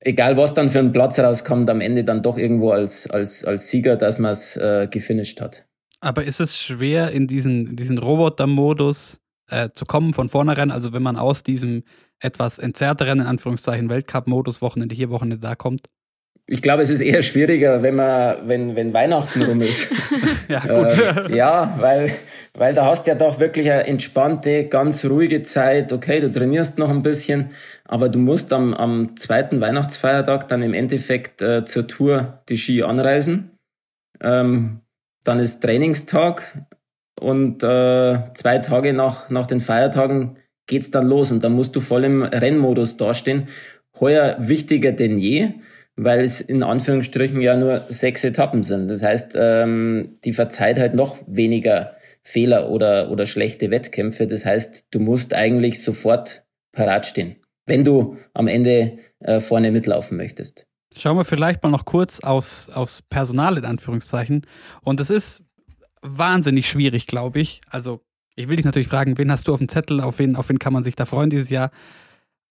[SPEAKER 1] egal was dann für ein Platz rauskommt, am Ende dann doch irgendwo als, als, als Sieger, dass man es äh, gefinisht hat.
[SPEAKER 4] Aber ist es schwer, in diesen, diesen Roboter-Modus äh, zu kommen von vornherein? Also wenn man aus diesem etwas entzerrteren, in Anführungszeichen, Weltcup-Modus Wochenende hier, Wochenende da kommt?
[SPEAKER 1] Ich glaube, es ist eher schwieriger, wenn man, wenn, wenn Weihnachten rum ist.
[SPEAKER 4] ja, gut.
[SPEAKER 1] Äh, ja, weil, weil da hast du ja doch wirklich eine entspannte, ganz ruhige Zeit. Okay, du trainierst noch ein bisschen, aber du musst am, am zweiten Weihnachtsfeiertag dann im Endeffekt äh, zur Tour die Ski anreisen. Ähm, dann ist Trainingstag und äh, zwei Tage nach, nach den Feiertagen geht's dann los und dann musst du voll im Rennmodus dastehen. Heuer wichtiger denn je, weil es in Anführungsstrichen ja nur sechs Etappen sind. Das heißt, ähm, die verzeiht halt noch weniger Fehler oder, oder schlechte Wettkämpfe. Das heißt, du musst eigentlich sofort parat stehen, wenn du am Ende äh, vorne mitlaufen möchtest.
[SPEAKER 4] Schauen wir vielleicht mal noch kurz aufs, aufs Personal in Anführungszeichen. Und es ist wahnsinnig schwierig, glaube ich. Also ich will dich natürlich fragen, wen hast du auf dem Zettel, auf wen, auf wen kann man sich da freuen dieses Jahr?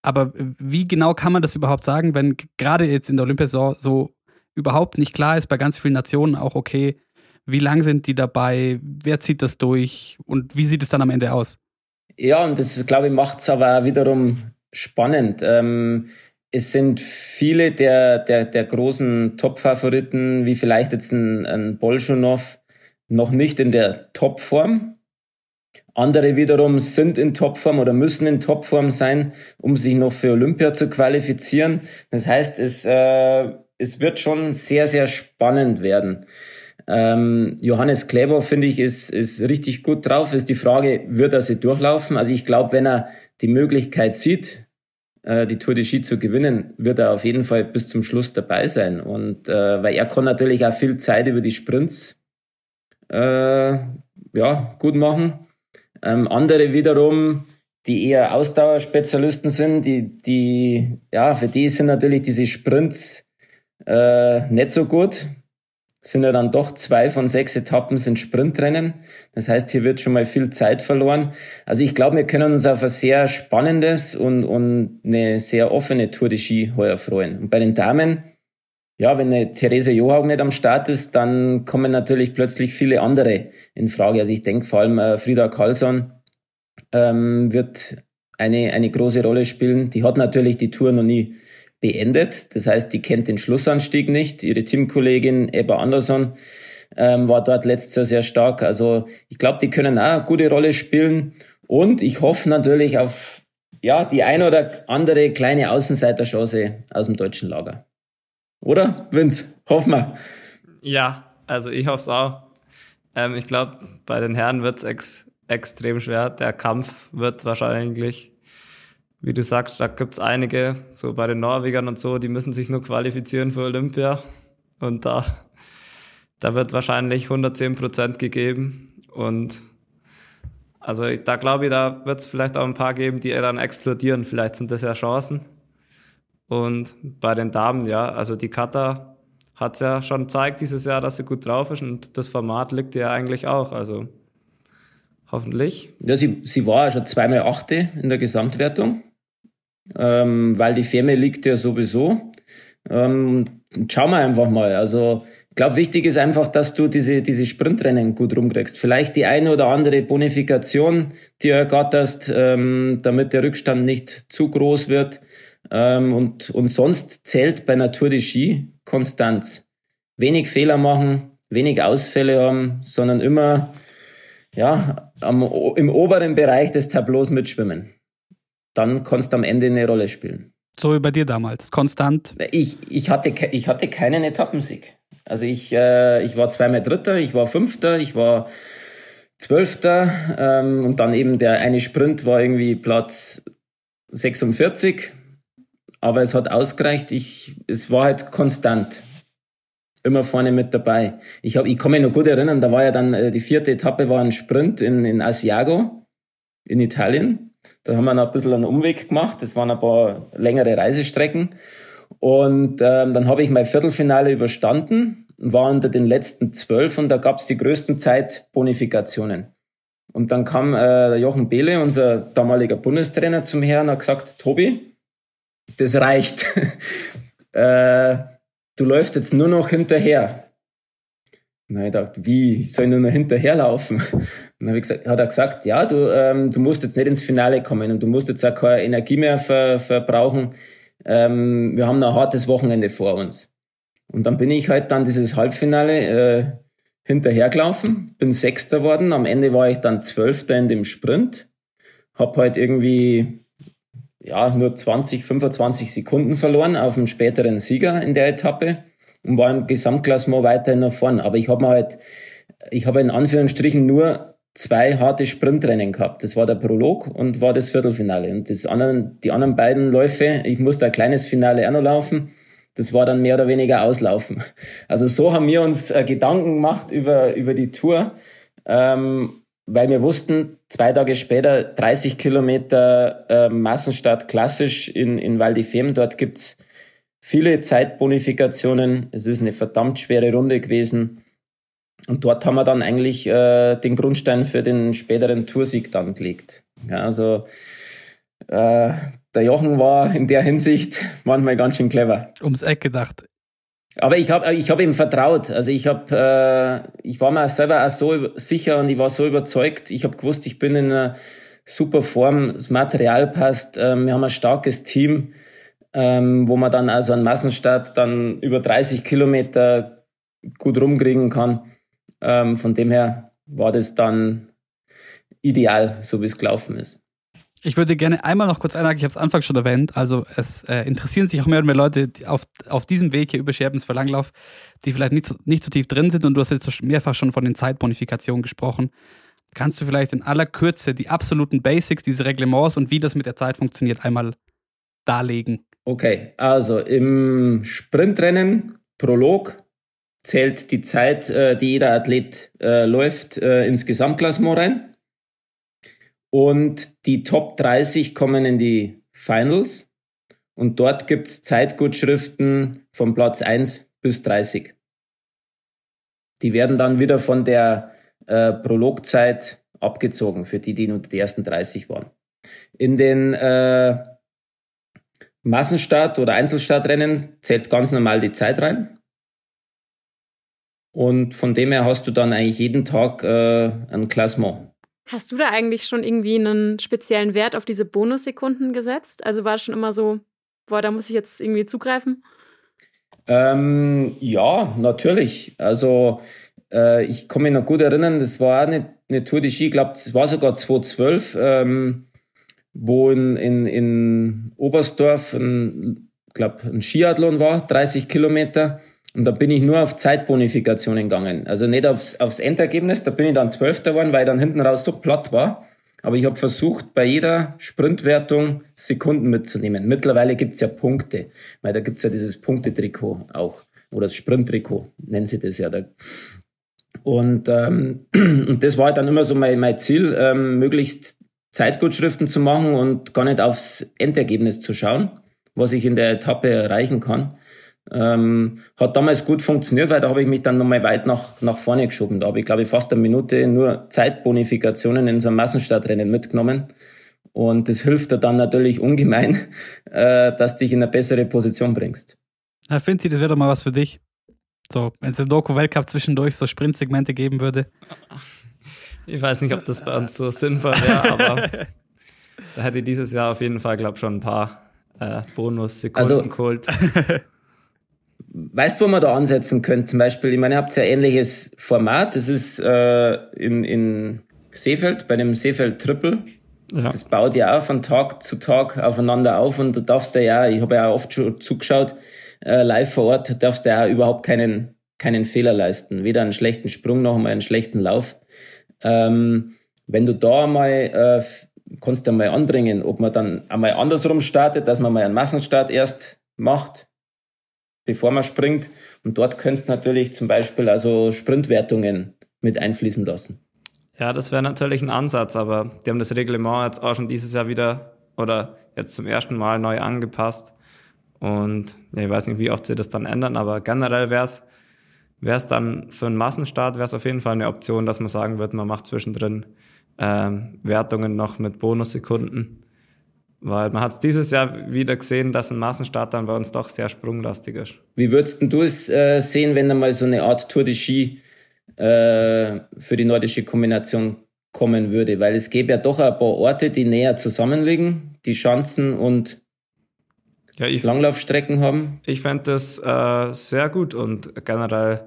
[SPEAKER 4] Aber wie genau kann man das überhaupt sagen, wenn gerade jetzt in der Olympiasaison so überhaupt nicht klar ist, bei ganz vielen Nationen auch, okay, wie lang sind die dabei, wer zieht das durch und wie sieht es dann am Ende aus?
[SPEAKER 1] Ja, und das, glaube ich, macht es aber wiederum spannend. Ähm, es sind viele der, der, der großen Top-Favoriten, wie vielleicht jetzt ein, ein Bolschunow, noch nicht in der Topform. Andere wiederum sind in Topform oder müssen in Topform sein, um sich noch für Olympia zu qualifizieren. Das heißt, es, äh, es wird schon sehr, sehr spannend werden. Ähm, Johannes Kleber, finde ich, ist, ist richtig gut drauf. Ist die Frage, wird er sie durchlaufen? Also ich glaube, wenn er die Möglichkeit sieht, äh, die Tour de Ski zu gewinnen, wird er auf jeden Fall bis zum Schluss dabei sein. Und äh, weil er kann natürlich auch viel Zeit über die Sprints äh, ja, gut machen. Ähm, andere wiederum, die eher Ausdauerspezialisten sind, die, die, ja, für die sind natürlich diese Sprints äh, nicht so gut. Sind ja dann doch zwei von sechs Etappen sind Sprintrennen. Das heißt, hier wird schon mal viel Zeit verloren. Also ich glaube, wir können uns auf ein sehr spannendes und, und eine sehr offene Tour de Ski heuer freuen. Und bei den Damen, ja, wenn eine Therese Johaug nicht am Start ist, dann kommen natürlich plötzlich viele andere in Frage. Also ich denke vor allem äh, Frieda Karlsson ähm, wird eine, eine große Rolle spielen. Die hat natürlich die Tour noch nie beendet. Das heißt, die kennt den Schlussanstieg nicht. Ihre Teamkollegin Ebba Andersson ähm, war dort letztes Jahr sehr stark. Also ich glaube, die können auch eine gute Rolle spielen. Und ich hoffe natürlich auf ja, die ein oder andere kleine Außenseiterchance aus dem deutschen Lager. Oder, Vince? Hoffen wir.
[SPEAKER 2] Ja, also ich hoffe es auch. Ähm, ich glaube, bei den Herren wird es ex extrem schwer. Der Kampf wird wahrscheinlich, wie du sagst, da gibt es einige, so bei den Norwegern und so, die müssen sich nur qualifizieren für Olympia. Und da, da wird wahrscheinlich 110 Prozent gegeben. Und also da glaube ich, da wird es vielleicht auch ein paar geben, die dann explodieren. Vielleicht sind das ja Chancen. Und bei den Damen, ja, also die Kata hat ja schon gezeigt dieses Jahr, dass sie gut drauf ist und das Format liegt ja eigentlich auch. Also hoffentlich.
[SPEAKER 1] Ja, sie, sie war ja schon zweimal Achte in der Gesamtwertung, ähm, weil die Firma liegt ja sowieso. Ähm, schauen wir einfach mal. Also ich glaube, wichtig ist einfach, dass du diese, diese Sprintrennen gut rumkriegst. Vielleicht die eine oder andere Bonifikation, die du ergatterst, ähm, damit der Rückstand nicht zu groß wird. Ähm, und, und sonst zählt bei Natur de Ski Konstanz. Wenig Fehler machen, wenig Ausfälle haben, sondern immer ja, am, im oberen Bereich des Tableaus mitschwimmen. Dann kannst du am Ende eine Rolle spielen.
[SPEAKER 4] So wie bei dir damals, konstant?
[SPEAKER 1] Ich, ich, hatte, ich hatte keinen Etappensieg. Also ich, äh, ich war zweimal Dritter, ich war Fünfter, ich war Zwölfter ähm, und dann eben der eine Sprint war irgendwie Platz 46. Aber es hat ausgereicht. Ich, es war halt konstant. Immer vorne mit dabei. Ich, hab, ich kann mich noch gut erinnern, da war ja dann äh, die vierte Etappe war ein Sprint in, in Asiago in Italien. Da haben wir noch ein bisschen einen Umweg gemacht. Das waren ein paar längere Reisestrecken. Und ähm, dann habe ich mein Viertelfinale überstanden, war unter den letzten zwölf und da gab es die größten Zeitbonifikationen. Und dann kam äh, Jochen Behle, unser damaliger Bundestrainer, zum Herrn und hat gesagt, Tobi, das reicht. äh, du läufst jetzt nur noch hinterher. Und dann habe ich gedacht, wie, ich nur noch hinterherlaufen? Und dann gesagt, hat er gesagt, ja, du, ähm, du musst jetzt nicht ins Finale kommen und du musst jetzt auch keine Energie mehr ver, verbrauchen. Ähm, wir haben noch ein hartes Wochenende vor uns. Und dann bin ich halt dann dieses Halbfinale äh, hinterhergelaufen, bin Sechster worden. Am Ende war ich dann Zwölfter in dem Sprint. Hab halt irgendwie ja, nur 20, 25 Sekunden verloren auf einen späteren Sieger in der Etappe und war im Gesamtklassement weiterhin nach vorn. Aber ich habe halt, ich habe in Anführungsstrichen nur zwei harte Sprintrennen gehabt. Das war der Prolog und war das Viertelfinale. Und das anderen, die anderen beiden Läufe, ich musste ein kleines Finale auch noch laufen. Das war dann mehr oder weniger auslaufen. Also so haben wir uns äh, Gedanken gemacht über, über die Tour, ähm, weil wir wussten, zwei Tage später 30 Kilometer äh, Massenstart klassisch in, in Val di Femme. Dort gibt's viele Zeitbonifikationen. Es ist eine verdammt schwere Runde gewesen. Und dort haben wir dann eigentlich äh, den Grundstein für den späteren Toursieg dann gelegt. Ja, also äh, der Jochen war in der Hinsicht manchmal ganz schön clever.
[SPEAKER 4] Ums Eck gedacht.
[SPEAKER 1] Aber ich habe ich hab ihm vertraut. Also ich habe, äh, ich war mir selber auch so sicher und ich war so überzeugt. Ich habe gewusst, ich bin in einer super Form, das Material passt, ähm, wir haben ein starkes Team ähm, wo man dann also einen Massenstart dann über 30 Kilometer gut rumkriegen kann. Ähm, von dem her war das dann ideal, so wie es gelaufen ist.
[SPEAKER 4] Ich würde gerne einmal noch kurz einhaken, ich habe es Anfang schon erwähnt, also es äh, interessieren sich auch mehr und mehr Leute auf, auf diesem Weg hier über Scherbens für Langlauf, die vielleicht nicht so, nicht so tief drin sind und du hast jetzt mehrfach schon von den Zeitbonifikationen gesprochen. Kannst du vielleicht in aller Kürze die absoluten Basics, diese Reglements und wie das mit der Zeit funktioniert, einmal darlegen?
[SPEAKER 1] Okay, also im Sprintrennen, Prolog, zählt die Zeit, äh, die jeder Athlet äh, läuft, äh, ins Gesamtklassement rein. Und die Top 30 kommen in die Finals. Und dort gibt es Zeitgutschriften von Platz 1 bis 30. Die werden dann wieder von der äh, Prologzeit abgezogen, für die, die unter die ersten 30 waren. In den äh, Massenstart oder Einzelstartrennen zählt ganz normal die Zeit rein. Und von dem her hast du dann eigentlich jeden Tag äh, ein Klassement.
[SPEAKER 5] Hast du da eigentlich schon irgendwie einen speziellen Wert auf diese Bonussekunden gesetzt? Also war es schon immer so, boah, da muss ich jetzt irgendwie zugreifen?
[SPEAKER 1] Ähm, ja, natürlich. Also äh, ich kann mich noch gut erinnern, das war eine, eine Tour de Ski, ich glaube, es war sogar 2012. Ähm, wo in, in, in Oberstdorf ein, glaub, ein Skiathlon war, 30 Kilometer. Und da bin ich nur auf Zeitbonifikationen gegangen. Also nicht aufs, aufs Endergebnis, da bin ich dann Zwölfter geworden, weil ich dann hinten raus so platt war. Aber ich habe versucht, bei jeder Sprintwertung Sekunden mitzunehmen. Mittlerweile gibt's ja Punkte, weil da gibt's ja dieses Punktetrikot auch. Oder das Sprinttrikot, nennen sie das ja. Da. Und, ähm, und das war dann immer so mein, mein Ziel, ähm, möglichst Zeitgutschriften zu machen und gar nicht aufs Endergebnis zu schauen, was ich in der Etappe erreichen kann. Ähm, hat damals gut funktioniert, weil da habe ich mich dann nochmal weit nach, nach vorne geschoben. Da habe ich, glaube ich, fast eine Minute nur Zeitbonifikationen in so einem Massenstartrennen mitgenommen. Und das hilft dir dann natürlich ungemein, äh, dass dich in eine bessere Position bringst.
[SPEAKER 4] Herr Finzi, das wäre doch mal was für dich. So, wenn es im Doku-Weltcup zwischendurch so Sprintsegmente geben würde.
[SPEAKER 2] Ich weiß nicht, ob das bei uns so sinnvoll wäre, aber da hätte ich dieses Jahr auf jeden Fall, glaube ich, schon ein paar äh, Bonussekunden also, geholt.
[SPEAKER 1] Weißt du, wo man da ansetzen könnte? Zum Beispiel, ich meine, ihr habt ja ähnliches Format. Das ist äh, in, in Seefeld, bei dem Seefeld Triple. Ja. Das baut ja auch von Tag zu Tag aufeinander auf und du darfst ja, ich habe ja auch oft schon zugeschaut, äh, live vor Ort, darfst du ja überhaupt keinen, keinen Fehler leisten. Weder einen schlechten Sprung noch einmal einen schlechten Lauf. Ähm, wenn du da mal, äh, kannst du mal anbringen, ob man dann einmal andersrum startet, dass man mal einen Massenstart erst macht, bevor man springt. Und dort könntest du natürlich zum Beispiel also Sprintwertungen mit einfließen lassen.
[SPEAKER 2] Ja, das wäre natürlich ein Ansatz, aber die haben das Reglement jetzt auch schon dieses Jahr wieder oder jetzt zum ersten Mal neu angepasst. Und ja, ich weiß nicht, wie oft sie das dann ändern, aber generell wäre es dann für einen Massenstart wäre es auf jeden Fall eine Option, dass man sagen wird, man macht zwischendrin ähm, Wertungen noch mit Bonussekunden. Weil man hat es dieses Jahr wieder gesehen, dass ein Massenstart dann bei uns doch sehr sprunglastig ist.
[SPEAKER 1] Wie würdest du es äh, sehen, wenn da mal so eine Art Tour de Ski äh, für die nordische Kombination kommen würde? Weil es gäbe ja doch ein paar Orte, die näher zusammenliegen, die Schanzen und ja, ich, Langlaufstrecken haben.
[SPEAKER 2] Ich fände das äh, sehr gut und generell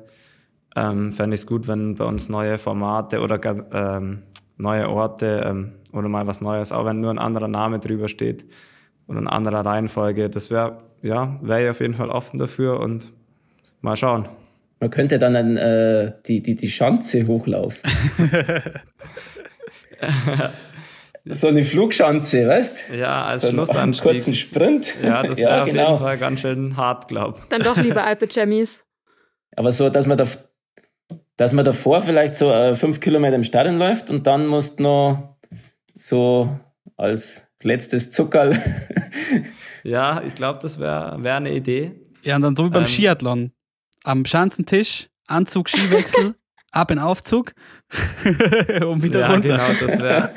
[SPEAKER 2] ähm, fände ich es gut, wenn bei uns neue Formate oder ähm, neue Orte ähm, oder mal was Neues, auch wenn nur ein anderer Name drüber steht oder eine andere Reihenfolge. Das wäre, ja, wäre ich auf jeden Fall offen dafür und mal schauen.
[SPEAKER 1] Man könnte dann ein, äh, die, die, die Schanze hochlaufen. so eine Flugschanze, weißt
[SPEAKER 2] du? Ja, als so Schlussanstieg.
[SPEAKER 1] Einen kurzen Sprint.
[SPEAKER 2] Ja, das wäre ja, auf genau. jeden Fall ganz schön hart, glaube
[SPEAKER 5] ich. Dann doch lieber Alpe Chemis.
[SPEAKER 1] Aber so, dass man, da, dass man davor vielleicht so äh, fünf Kilometer im Stadion läuft und dann musst du noch so als letztes Zuckerl.
[SPEAKER 2] ja, ich glaube, das wäre wär eine Idee.
[SPEAKER 4] Ja, und dann so wie beim ähm, Skiathlon. Am Schanzentisch, Anzug, Skiwechsel, ab in Aufzug und wieder ja, runter.
[SPEAKER 2] Genau, das wäre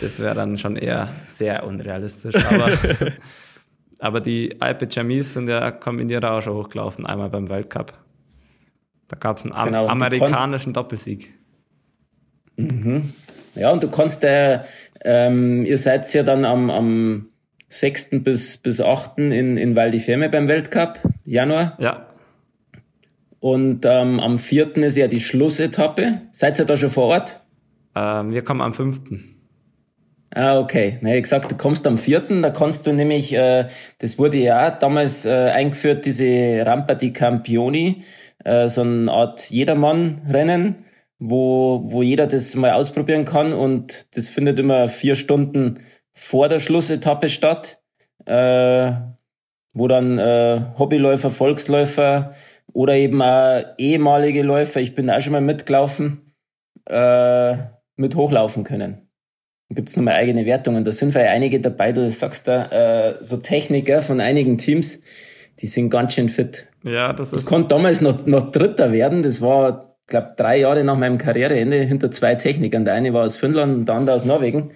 [SPEAKER 2] das wäre dann schon eher sehr unrealistisch. Aber, aber die Alpe Jamis sind ja Kombinierer auch schon hochgelaufen, einmal beim Weltcup. Da gab es einen genau, amerikanischen Doppelsieg.
[SPEAKER 1] Mhm. Ja, und du kannst, äh, ähm, ihr seid ja dann am, am 6. bis, bis 8. in, in Val di Fiemme beim Weltcup, Januar.
[SPEAKER 2] Ja.
[SPEAKER 1] Und ähm, am 4. ist ja die Schlussetappe. Seid ihr da schon vor Ort?
[SPEAKER 2] Ähm, wir kommen am 5.
[SPEAKER 1] Ah, okay. Na, ich gesagt, du kommst am vierten, da kannst du nämlich, äh, das wurde ja damals äh, eingeführt, diese Rampa di Campioni, äh, so eine Art Jedermann-Rennen, wo, wo jeder das mal ausprobieren kann und das findet immer vier Stunden vor der Schlussetappe statt, äh, wo dann äh, Hobbyläufer, Volksläufer oder eben auch ehemalige Läufer, ich bin auch schon mal mitgelaufen, äh, mit hochlaufen können gibt es nochmal eigene Wertungen. Da sind ja einige dabei, du sagst da, äh, so Techniker von einigen Teams, die sind ganz schön fit.
[SPEAKER 2] Ja, das ist.
[SPEAKER 1] Ich konnte damals noch, noch Dritter werden. Das war, glaube drei Jahre nach meinem Karriereende hinter zwei Technikern. Der eine war aus Finnland und der andere aus Norwegen.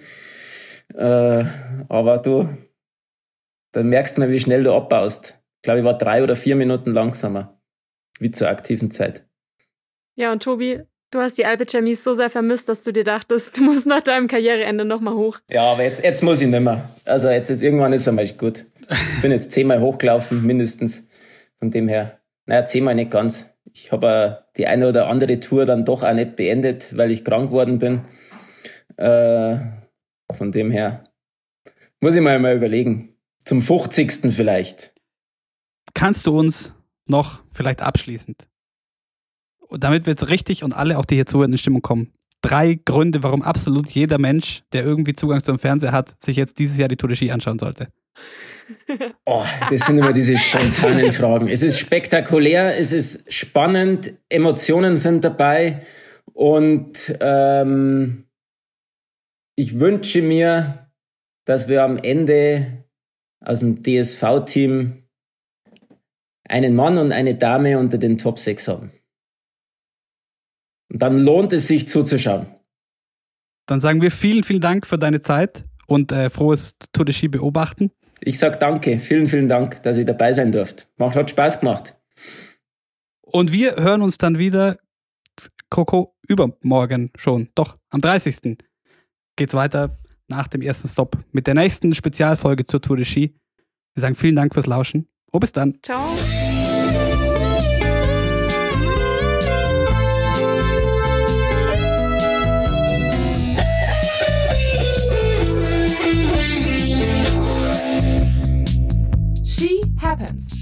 [SPEAKER 1] Äh, aber du, dann merkst du mal, wie schnell du abbaust. Ich glaube, ich war drei oder vier Minuten langsamer, wie zur aktiven Zeit.
[SPEAKER 5] Ja, und Tobi, Du hast die Alpe Chemis so sehr vermisst, dass du dir dachtest, du musst nach deinem Karriereende nochmal hoch.
[SPEAKER 1] Ja, aber jetzt, jetzt muss ich nicht mehr. Also jetzt ist irgendwann ist es einmal gut. Ich bin jetzt zehnmal hochgelaufen, mindestens. Von dem her, naja, zehnmal nicht ganz. Ich habe die eine oder andere Tour dann doch auch nicht beendet, weil ich krank geworden bin. Äh, von dem her muss ich mal, mal überlegen. Zum 50. vielleicht.
[SPEAKER 4] Kannst du uns noch vielleicht abschließend damit wir jetzt richtig und alle, auch die hier zuhören, in Stimmung kommen. Drei Gründe, warum absolut jeder Mensch, der irgendwie Zugang zum Fernseher hat, sich jetzt dieses Jahr die Tour de Ski anschauen sollte.
[SPEAKER 1] Oh, das sind immer diese spontanen Fragen. Es ist spektakulär, es ist spannend, Emotionen sind dabei und ähm, ich wünsche mir, dass wir am Ende aus dem DSV-Team einen Mann und eine Dame unter den Top 6 haben. Und dann lohnt es sich zuzuschauen.
[SPEAKER 4] Dann sagen wir vielen, vielen Dank für deine Zeit und äh, frohes Tour de Ski beobachten.
[SPEAKER 1] Ich sage danke, vielen, vielen Dank, dass ihr dabei sein dürft. Macht, hat Spaß gemacht.
[SPEAKER 4] Und wir hören uns dann wieder, Coco, übermorgen schon. Doch, am 30. geht's weiter nach dem ersten Stop mit der nächsten Spezialfolge zur Tour de Ski. Wir sagen vielen Dank fürs Lauschen. Oh, bis dann.
[SPEAKER 5] Ciao. events.